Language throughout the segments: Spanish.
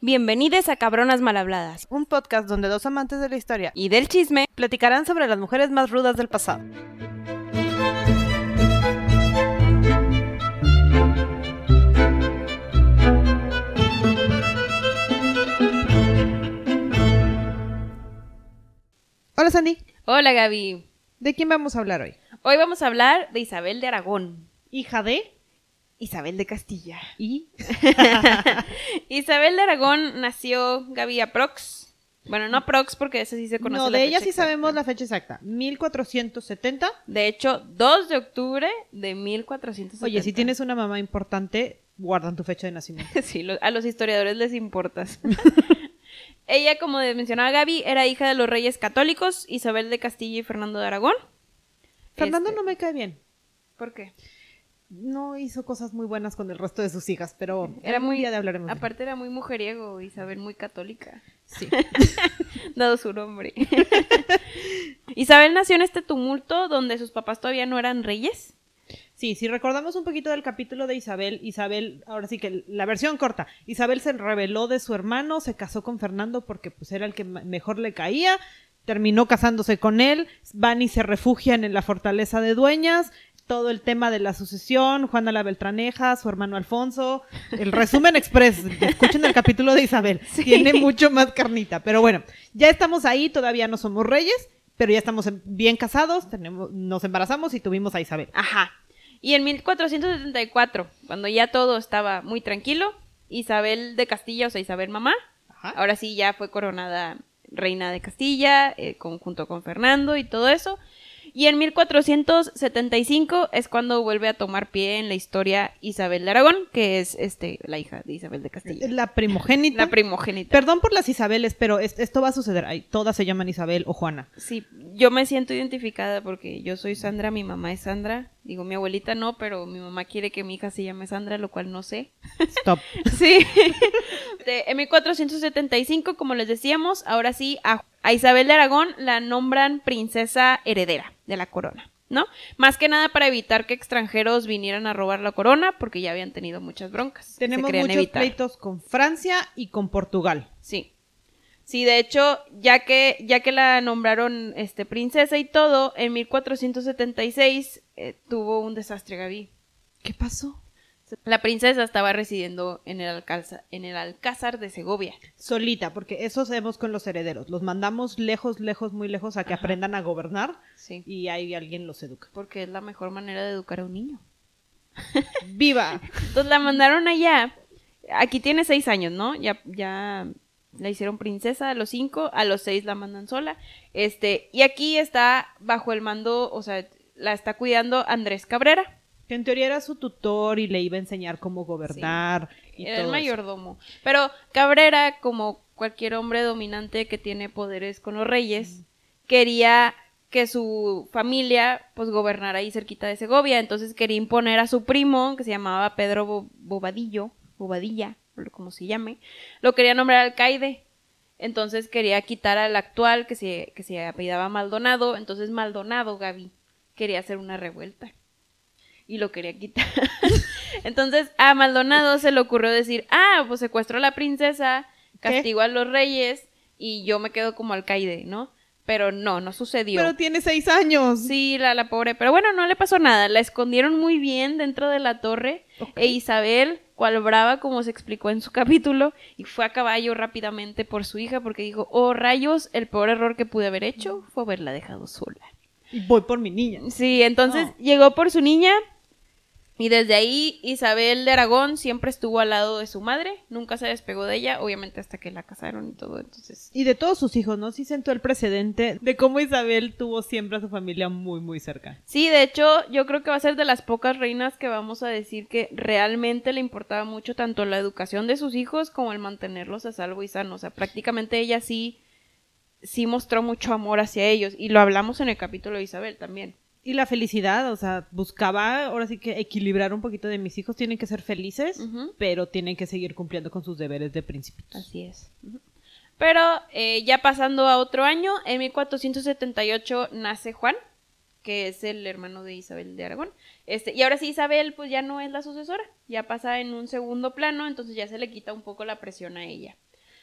Bienvenidos a Cabronas Malhabladas un podcast donde dos amantes de la historia y del chisme. platicarán sobre las mujeres más rudas del pasado. Hola Sandy, Hola Gaby. ¿de quién vamos a hablar hoy? Hoy vamos a hablar de Isabel de Aragón. Hija de Isabel de Castilla. y Isabel de Aragón nació Gaby aprox. Bueno, no aprox porque eso sí se conoce. No, la de ella fecha sí exacta. sabemos la fecha exacta, 1470. De hecho, 2 de octubre de 1470. Oye, si tienes una mamá importante, guardan tu fecha de nacimiento. Sí, lo- a los historiadores les importas. Ella, como mencionaba Gaby, era hija de los reyes católicos, Isabel de Castilla y Fernando de Aragón. Fernando Este, no me cae bien. ¿Por qué? No hizo cosas muy buenas con el resto de sus hijas, pero Era muy... día de él. Aparte era muy mujeriego, Isabel muy católica, Sí. dado su nombre. Isabel nació en este tumulto donde sus papás todavía no eran reyes. Sí, si recordamos un poquito del capítulo de Isabel, Isabel, ahora sí que la versión corta, Isabel se rebeló de su hermano, se casó con Fernando porque pues era el que mejor le caía, terminó casándose con él, van y se refugian en la fortaleza de Dueñas, todo el tema de la sucesión, Juana la Beltraneja, su hermano Alfonso, el resumen express, escuchen el capítulo de Isabel, tiene mucho más carnita, pero bueno, ya estamos ahí, todavía no somos reyes, pero ya estamos en- bien casados, tenemos, nos embarazamos y tuvimos a Isabel. Ajá. Y en 1474, cuando ya todo estaba muy tranquilo, Isabel de Castilla, o sea, Isabel mamá, Ajá. ahora sí ya fue coronada reina de Castilla, eh, con- junto con Fernando y todo eso. Y en 1475 es cuando vuelve a tomar pie en la historia Isabel de Aragón, que es este la hija de Isabel de Castilla. La primogénita. La primogénita. Perdón por las Isabeles, pero es- esto va a suceder. Ay, todas se llaman Isabel o Juana. Sí, yo me siento identificada porque yo soy Sandra, mi mamá es Sandra. Digo, mi abuelita no, pero mi mamá quiere que mi hija se llame Sandra, lo cual no sé. Stop. Sí. De, en 1475, como les decíamos, ahora sí, a, a Isabel de Aragón la nombran princesa heredera de la corona, ¿no? Más que nada para evitar que extranjeros vinieran a robar la corona, porque ya habían tenido muchas broncas. Tenemos muchos evitar. pleitos con Francia y con Portugal. Sí. Sí, de hecho, ya que, ya que la nombraron este, princesa y todo, en 1476 eh, tuvo un desastre, Gaby. ¿Qué pasó? La princesa estaba residiendo en el, Alcázar, en el Alcázar de Segovia. Solita, porque eso hacemos con los herederos. Los mandamos lejos, lejos, muy lejos a que Ajá. aprendan a gobernar Sí. y ahí alguien los educa. Porque es la mejor manera de educar a un niño. ¡Viva! Entonces la mandaron allá. Aquí tiene seis años, ¿no? Ya, ya la hicieron princesa a los cinco, a los seis la mandan sola. Este, y aquí está bajo el mando, o sea, la está cuidando Andrés Cabrera. Que en teoría era su tutor y le iba a enseñar cómo gobernar y Era todo el eso. mayordomo. Pero Cabrera, como cualquier hombre dominante que tiene poderes con los reyes, quería que su familia pues gobernara ahí cerquita de Segovia. Entonces quería imponer a su primo, que se llamaba Pedro Bo- Bobadillo, Bobadilla, o como se llame, lo quería nombrar alcaide. Entonces quería quitar al actual que se, que se apellidaba Maldonado. Entonces Maldonado, Gaby, quería hacer una revuelta. Y lo quería quitar. Entonces a Maldonado se le ocurrió decir, ah, pues secuestro a la princesa, ¿Qué? castigo a los reyes y yo me quedo como alcaide, ¿no? Pero no, no sucedió. Pero tiene seis años. Sí, la, la pobre, pero bueno, no le pasó nada. La escondieron muy bien dentro de la torre. E Isabel, cual brava, como se explicó en su capítulo, y fue a caballo rápidamente por su hija porque dijo, oh rayos, el peor error que pude haber hecho fue haberla dejado sola. Y voy por mi niña. Sí, entonces No. llegó por su niña y desde ahí Isabel de Aragón siempre estuvo al lado de su madre, nunca se despegó de ella, obviamente hasta que la casaron y todo, entonces... Y de todos sus hijos, ¿no? Sí sentó el precedente de cómo Isabel tuvo siempre a su familia muy, muy cerca. Sí, de hecho, yo creo que va a ser de las pocas reinas que vamos a decir que realmente le importaba mucho tanto la educación de sus hijos como el mantenerlos a salvo y sanos. O sea, prácticamente ella sí, sí mostró mucho amor hacia ellos. Y lo hablamos en el capítulo de Isabel también. Y la felicidad, o sea, buscaba ahora sí que equilibrar un poquito de mis hijos tienen que ser felices, pero tienen que seguir cumpliendo con sus deberes de principitos. Así es. Pero eh, ya pasando a otro año, en 1478 nace Juan, que es el hermano de Isabel de Aragón. Este, y ahora sí, Isabel, pues ya no es la sucesora, ya pasa en un segundo plano, entonces ya se le quita un poco la presión a ella.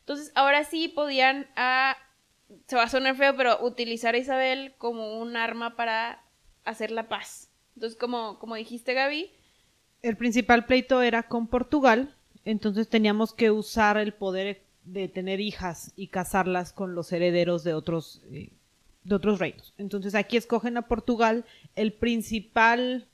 Entonces, ahora sí podían, ah, se va a sonar feo, pero utilizar a Isabel como un arma para hacer la paz. Entonces, como, como dijiste, Gaby, El principal pleito era con Portugal, entonces teníamos que usar el poder de tener hijas y casarlas con los herederos de otros, eh, de otros reinos. Entonces aquí escogen a Portugal, el principal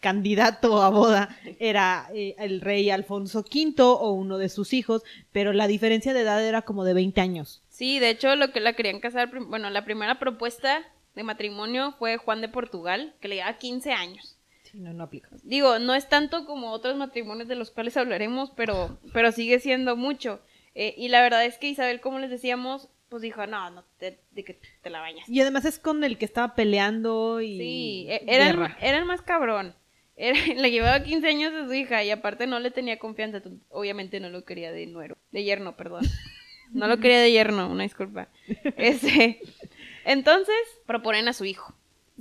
candidato a boda era eh, el rey Alfonso V o uno de sus hijos, pero la diferencia de edad era como de 20 años. Sí, de hecho, lo que la querían casar, bueno, la primera propuesta de matrimonio fue Juan de Portugal, que le llevaba 15 años. Sí, no, no aplica. Digo, no es tanto como otros matrimonios de los cuales hablaremos, pero, pero sigue siendo mucho. Eh, y la verdad es que Isabel, como les decíamos, pues dijo, no, no, te, de que te la bañas. Y además es con el que estaba peleando y... Sí, era, el- era el más cabrón. Era- le llevaba 15 años de su hija y aparte no le tenía confianza. Obviamente no lo quería de nuero. De yerno, perdón. No lo quería de yerno, una disculpa. Ese. Entonces, proponen a su hijo.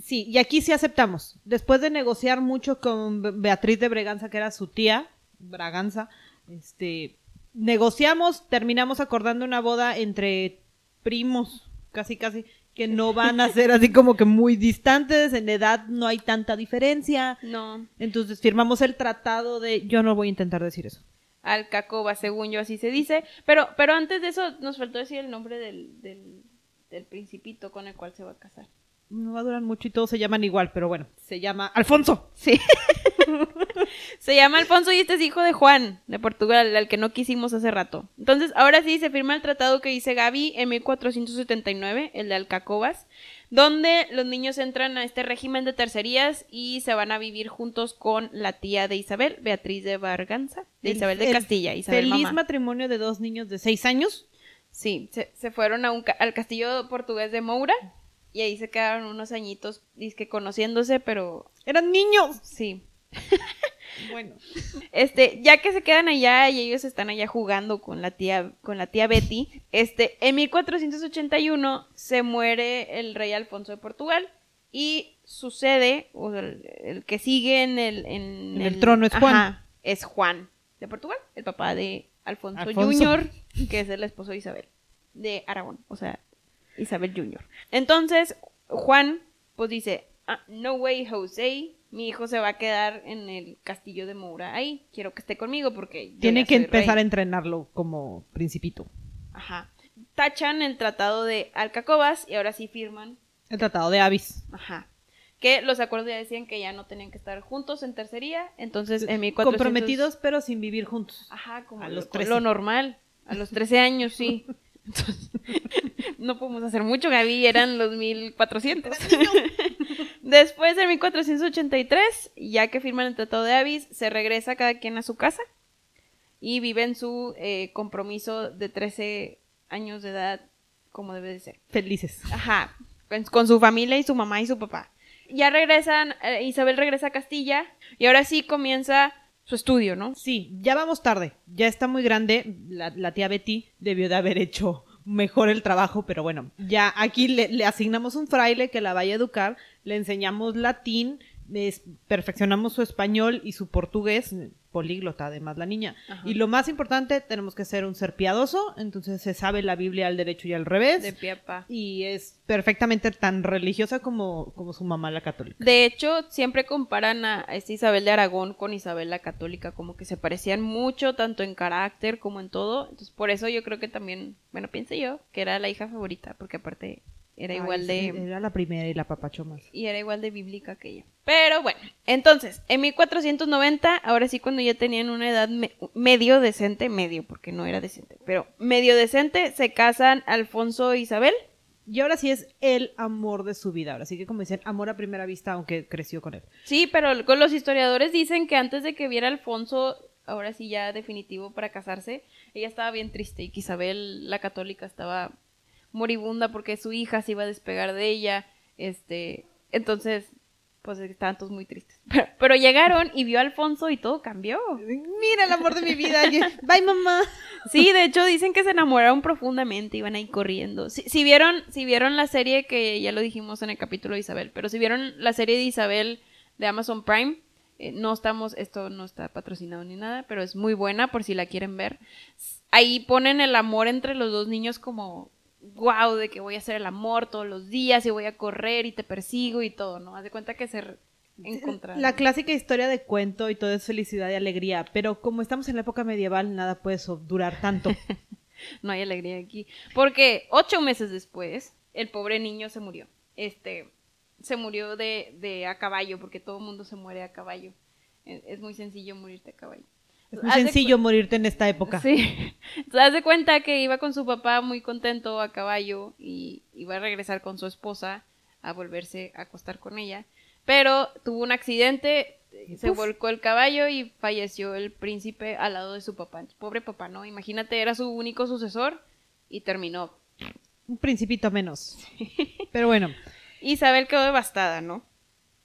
Sí, y aquí sí aceptamos. Después de negociar mucho con Be- Beatriz de Breganza, que era su tía, Braganza, este, negociamos, terminamos acordando una boda entre primos, casi casi, que no van a ser así como que muy distantes, en edad no hay tanta diferencia. No, Entonces firmamos el tratado de, yo no voy a intentar decir eso. Alcacoba, según yo así se dice. Pero, pero antes de eso nos faltó decir el nombre del, del, del principito con el cual se va a casar. No va a durar mucho y todos se llaman igual, pero bueno, se llama Alfonso. Sí. se llama Alfonso y este es hijo de Juan, de Portugal, al que no quisimos hace rato. Entonces, ahora sí se firma el tratado que dice Gaby en 1479, el de Alcacobas, donde los niños entran a este régimen de tercerías y se van a vivir juntos con la tía de Isabel, Beatriz de Barganza, de El- Isabel de el Castilla, Isabel Feliz mamá. matrimonio de dos niños de seis años. Sí, se, se fueron a un ca- al castillo portugués de Moura y ahí se quedaron unos añitos, dizque conociéndose, pero Eran niños. sí, Bueno. Este, ya que se quedan allá y ellos están allá jugando con la tía, con la tía Betty, este, en 1481 se muere el rey Alfonso de Portugal y sucede, o sea, el, el que sigue en el, en En el trono es Juan. es Juan de Portugal, el papá de Alfonso, Alfonso. Jr., que es el esposo de Isabel, de Aragón, o sea, Isabel Jr. Entonces, Juan, pues dice, "Ah, no way, José, mi hijo se va a quedar en el castillo de Moura ahí, quiero que esté conmigo porque yo Tiene ya que soy empezar a rey". entrenarlo como principito. Ajá. Tachan el tratado de Alcacobas y ahora sí firman, El tratado de Avis. ajá. Que los acuerdos ya decían que ya no tenían que estar juntos en tercería, entonces en 1400... Comprometidos, pero sin vivir juntos. Ajá, como A lo- los lo 13. normal. A los 13 años, sí. Entonces, no podemos hacer mucho, Gaby, eran los 1400. Después de 1483, ya que firman el Tratado de Avis, se regresa cada quien a su casa y viven su eh, compromiso de 13 años de edad como debe de ser. Felices. Ajá, con su familia y su mamá y su papá. Ya regresan, eh, Isabel regresa a Castilla y ahora sí comienza su estudio, ¿no? Sí, ya vamos tarde. Ya está muy grande. La, tía Betty debió de haber hecho mejor el trabajo, pero bueno, ya aquí le, asignamos un fraile que la vaya a educar, le enseñamos latín, les perfeccionamos su español y su portugués, políglota además la niña. Ajá. Y lo más importante, tenemos que ser un ser piadoso, entonces se sabe la Biblia al derecho y al revés. De pie a pa. y es perfectamente tan religiosa como, como su mamá la católica. De hecho, siempre comparan a esta Isabel de Aragón con Isabel la Católica, como que se parecían mucho, tanto en carácter como en todo. Entonces, por eso yo creo que también, bueno, piense yo, que era la hija favorita, porque aparte era igual Ay, de... Era la primera y la papachó más. y era igual de bíblica que ella. Pero bueno, entonces, en 1490, ahora sí cuando ya tenían una edad me- medio decente, medio, porque no era decente, pero medio decente, se casan Alfonso e Isabel. Y ahora sí es el amor de su vida. Ahora sí que como dicen, amor a primera vista, aunque creció con él. Sí, pero con los historiadores dicen que antes de que viera Alfonso, ahora sí ya definitivo para casarse, ella estaba bien triste y que Isabel la católica estaba moribunda porque su hija se iba a despegar de ella, este, entonces, pues estaban todos muy tristes. Pero, pero llegaron y vio a Alfonso y todo cambió. Mira el amor de mi vida. Bye, mamá. Sí, de hecho dicen que se enamoraron profundamente, iban ahí corriendo. Si, si vieron, si vieron la serie que ya lo dijimos en el capítulo de Isabel, pero si vieron la serie de Isabel de Amazon Prime, eh, no estamos, esto no está patrocinado ni nada, pero es muy buena por si la quieren ver. ahí ponen el amor entre los dos niños como wow, de que voy a hacer el amor todos los días y voy a correr y te persigo y todo, ¿no? Haz de cuenta que se encontraron. La clásica historia de cuento y todo es felicidad y alegría, pero como estamos en la época medieval, nada puede durar tanto. no hay alegría aquí. Porque ocho meses después, el pobre niño se murió. Este, se murió de, de a caballo, porque todo el mundo se muere a caballo. Es muy sencillo morirte a caballo. Es muy sencillo morirte en esta época. Sí. Entonces, haz de cuenta que iba con su papá muy contento a caballo y iba a regresar con su esposa a volverse a acostar con ella. Pero tuvo un accidente, se volcó el caballo y falleció el príncipe al lado de su papá. Pobre papá, ¿no? Imagínate, era su único sucesor y terminó. Un principito menos. Pero bueno. Isabel quedó devastada, ¿no?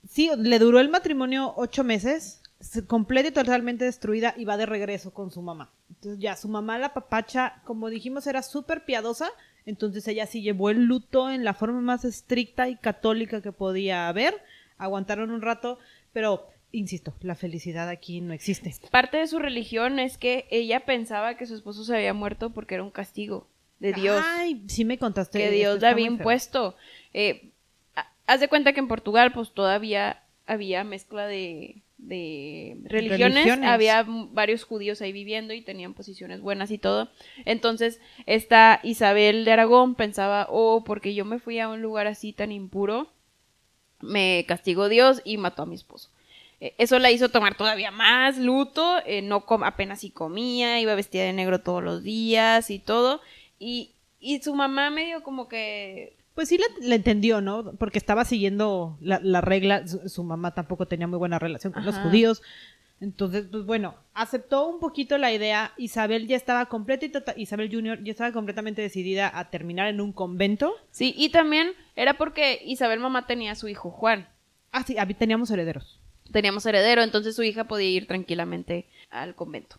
Sí, le duró el matrimonio ocho meses completa y totalmente destruida y va de regreso con su mamá. Entonces ya su mamá, la papacha, como dijimos, era súper piadosa, entonces ella sí llevó el luto en la forma más estricta y católica que podía haber. Aguantaron un rato, pero insisto, la felicidad aquí no existe. Parte de su religión es que ella pensaba que su esposo se había muerto porque era un castigo de Dios. Ay, sí me contaste. Que Dios le había impuesto. Eh, haz de cuenta que en Portugal pues todavía había mezcla de de religiones. Había varios judíos ahí viviendo y tenían posiciones buenas y todo. Entonces, esta Isabel de Aragón pensaba, oh, porque yo me fui a un lugar así tan impuro, me castigó Dios y mató a mi esposo. E, eso la hizo tomar todavía más luto, eh, no apenas si comía, iba vestida de negro todos los días y todo. Y, y su mamá medio como que pues sí le, entendió, ¿no? Porque estaba siguiendo la, regla, su, mamá tampoco tenía muy buena relación con los judíos. Entonces, pues bueno, aceptó un poquito la idea. Isabel ya estaba completa y tota, Isabel Junior ya estaba completamente decidida a terminar en un convento. Sí, y también era porque Isabel mamá tenía a su hijo Juan. Ah, sí, teníamos herederos. Teníamos heredero, entonces su hija podía ir tranquilamente al convento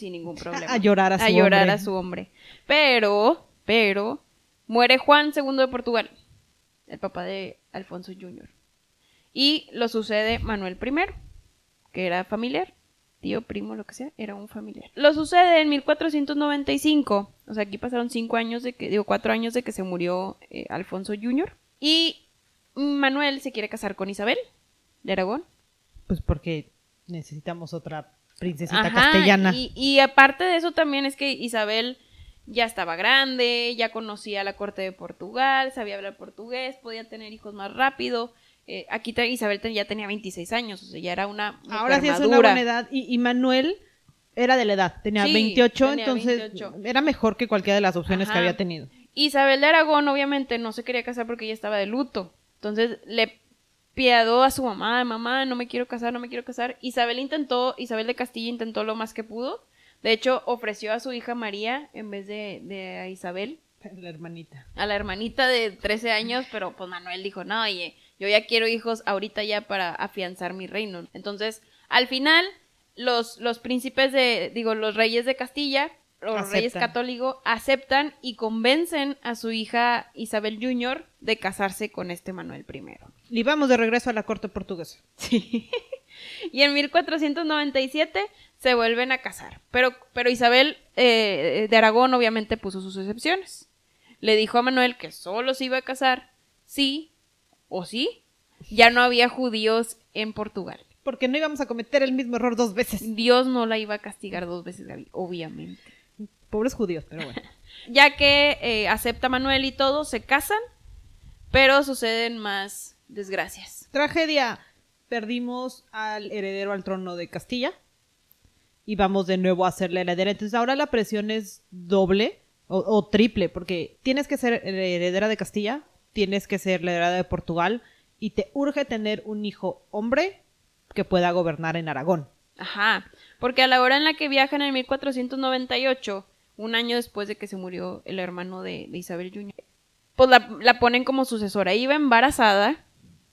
sin ningún problema. A llorar a su hombre. A llorar a su hombre. Pero, pero, Muere Juan II de Portugal, el papá de Alfonso Jr. Y lo sucede Manuel I, que era familiar, tío, primo, lo que sea, era un familiar. Lo sucede en 1495, o sea, aquí pasaron cinco años de que, digo, cuatro años de que se murió eh, Alfonso Jr. Y Manuel se quiere casar con Isabel de Aragón. Pues porque necesitamos otra princesita castellana. Y, y aparte de eso también es que Isabel ya estaba grande, ya conocía la corte de Portugal, sabía hablar portugués, podía tener hijos más rápido. Eh, aquí Isabel ya tenía 26 años, o sea, ya era una Ahora sí es una buena edad. Y, Manuel era de la edad, tenía 28, entonces era mejor que cualquiera de las opciones que había tenido. Isabel de Aragón obviamente no se quería casar porque ella estaba de luto. Entonces le piadó a su mamá, mamá, no me quiero casar, no me quiero casar. Isabel intentó, Isabel de Castilla intentó lo más que pudo, de hecho, ofreció a su hija María en vez de, a Isabel. La hermanita. A la hermanita de 13 años, pero pues Manuel dijo, no, oye, yo ya quiero hijos ahorita ya para afianzar mi reino. Entonces, al final, los, los príncipes de, digo, los reyes de Castilla, los reyes católicos, aceptan y convencen a su hija Isabel Jr. de casarse con este Manuel I. Y vamos de regreso a la corte portuguesa. Sí. y en 1497 se vuelven a casar. Pero, pero Isabel eh, de Aragón obviamente puso sus excepciones. Le dijo a Manuel que solo se iba a casar sí o sí. Ya no había judíos en Portugal. Porque no íbamos a cometer el mismo error dos veces. Dios no la iba a castigar dos veces, Gaby, obviamente. Pobres judíos, pero bueno. ya que eh, acepta Manuel y todo, se casan, pero suceden más desgracias. Tragedia. Perdimos al heredero al trono de Castilla y vamos de nuevo a hacer la heredera. Entonces ahora la presión es doble o, triple, porque tienes que ser heredera de Castilla, tienes que ser heredera de Portugal y te urge tener un hijo hombre que pueda gobernar en Aragón. Ajá, porque a la hora en la que viajan en 1498, un año después de que se murió el hermano de, Isabel Jr., pues la, la ponen como sucesora. Iba embarazada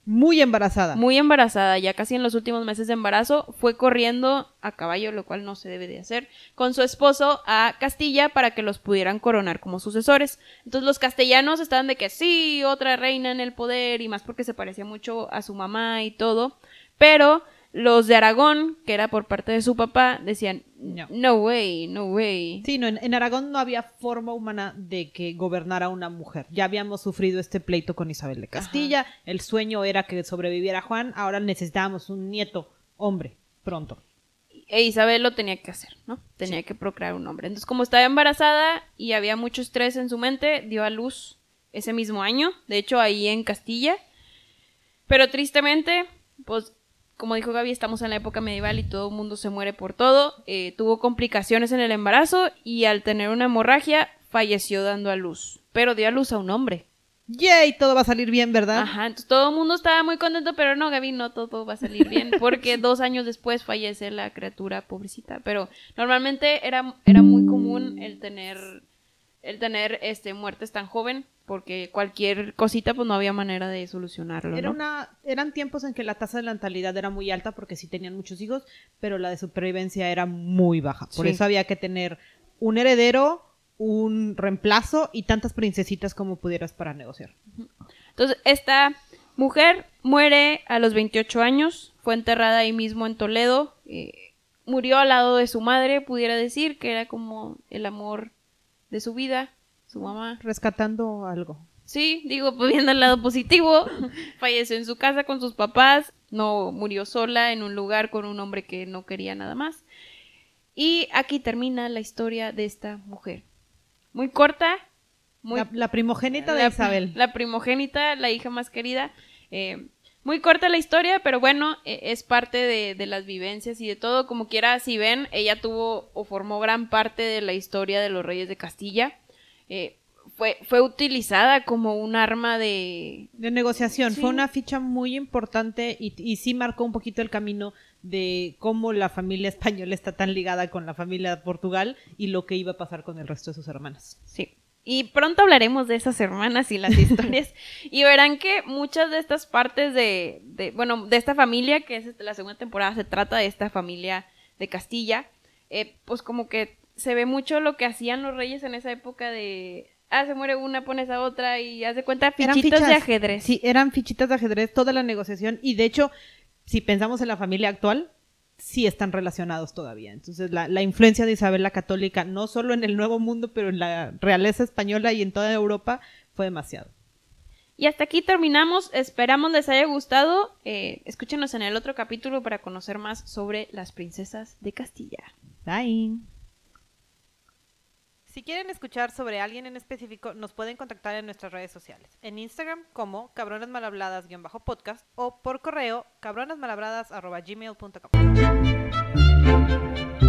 muy embarazada. Muy embarazada, ya casi en los últimos meses de embarazo, fue corriendo a caballo, lo cual no se debe de hacer, con su esposo a Castilla para que los pudieran coronar como sucesores. Entonces los castellanos estaban de que sí, otra reina en el poder y más porque se parecía mucho a su mamá y todo, pero Los de Aragón, que era por parte de su papá, decían, No. no way, no way. Sí, no, en, en Aragón no había forma humana de que gobernara una mujer. Ya habíamos sufrido este pleito con Isabel de Castilla. El sueño era que sobreviviera Juan. Ahora necesitábamos un nieto, hombre, pronto. E Isabel lo tenía que hacer, ¿no? Tenía que procrear un hombre. Entonces, como estaba embarazada y había mucho estrés en su mente, dio a luz ese mismo año, de hecho ahí en Castilla. Pero tristemente, pues como dijo Gaby, estamos en la época medieval y todo el mundo se muere por todo. Eh, tuvo complicaciones en el embarazo y al tener una hemorragia falleció dando a luz. Pero dio a luz a un hombre. ¡Yay! Todo va a salir bien, ¿verdad? Ajá, entonces todo el mundo estaba muy contento, pero no, Gaby, no todo va a salir bien, porque dos años después fallece la criatura pobrecita. Pero normalmente era, era muy común el tener, el tener este, muertes tan joven, porque cualquier cosita, pues no había manera de solucionarlo. Una, eran tiempos en que la tasa de natalidad era muy alta porque sí tenían muchos hijos, pero la de supervivencia era muy baja. Por Sí. eso había que tener un heredero, un reemplazo y tantas princesitas como pudieras para negociar. Entonces, esta mujer muere a los 28 años, fue enterrada ahí mismo en Toledo, eh, murió al lado de su madre, pudiera decir, que era como el amor de su vida, su mamá. Rescatando algo. Sí, digo, pues viendo el lado positivo, falleció en su casa con sus papás, no murió sola en un lugar con un hombre que no quería nada más. Y aquí termina la historia de esta mujer. Muy corta, muy la, la primogénita de la- Isabel. La primogénita, la hija más querida. eh, muy corta la historia, pero bueno, eh, es parte de, de las vivencias y de todo. Como quiera, si ven, ella tuvo o formó gran parte de la historia de los reyes de Castilla. Eh, fue, fue utilizada como un arma de... De negociación. Sí. Fue una ficha muy importante y, y sí marcó un poquito el camino de cómo la familia española está tan ligada con la familia de Portugal y lo que iba a pasar con el resto de sus hermanas. Sí. Y pronto hablaremos de esas hermanas y las historias. y verán que muchas de estas partes de, de- bueno, de esta familia, que es este, la segunda temporada, se trata de esta familia de Castilla, eh, pues como que se ve mucho lo que hacían los reyes en esa época de, ah, se muere una, pones a otra y haz de cuenta Eran fichitas de fichas. ajedrez. Sí, eran fichitas de ajedrez, toda la negociación y de hecho, si pensamos en la familia actual, sí están relacionados todavía. Entonces, la, la influencia de Isabel la Católica, no solo en el Nuevo Mundo, pero en la realeza española y en toda Europa, fue demasiado. Y hasta aquí terminamos. Esperamos les haya gustado. Eh, escúchenos en el otro capítulo para conocer más sobre las princesas de Castilla. Bye. Si quieren escuchar sobre alguien en específico, nos pueden contactar en nuestras redes sociales. En Instagram como cabronasmalhabladas-podcast o por correo cabronasmalhabladas.gmail.com.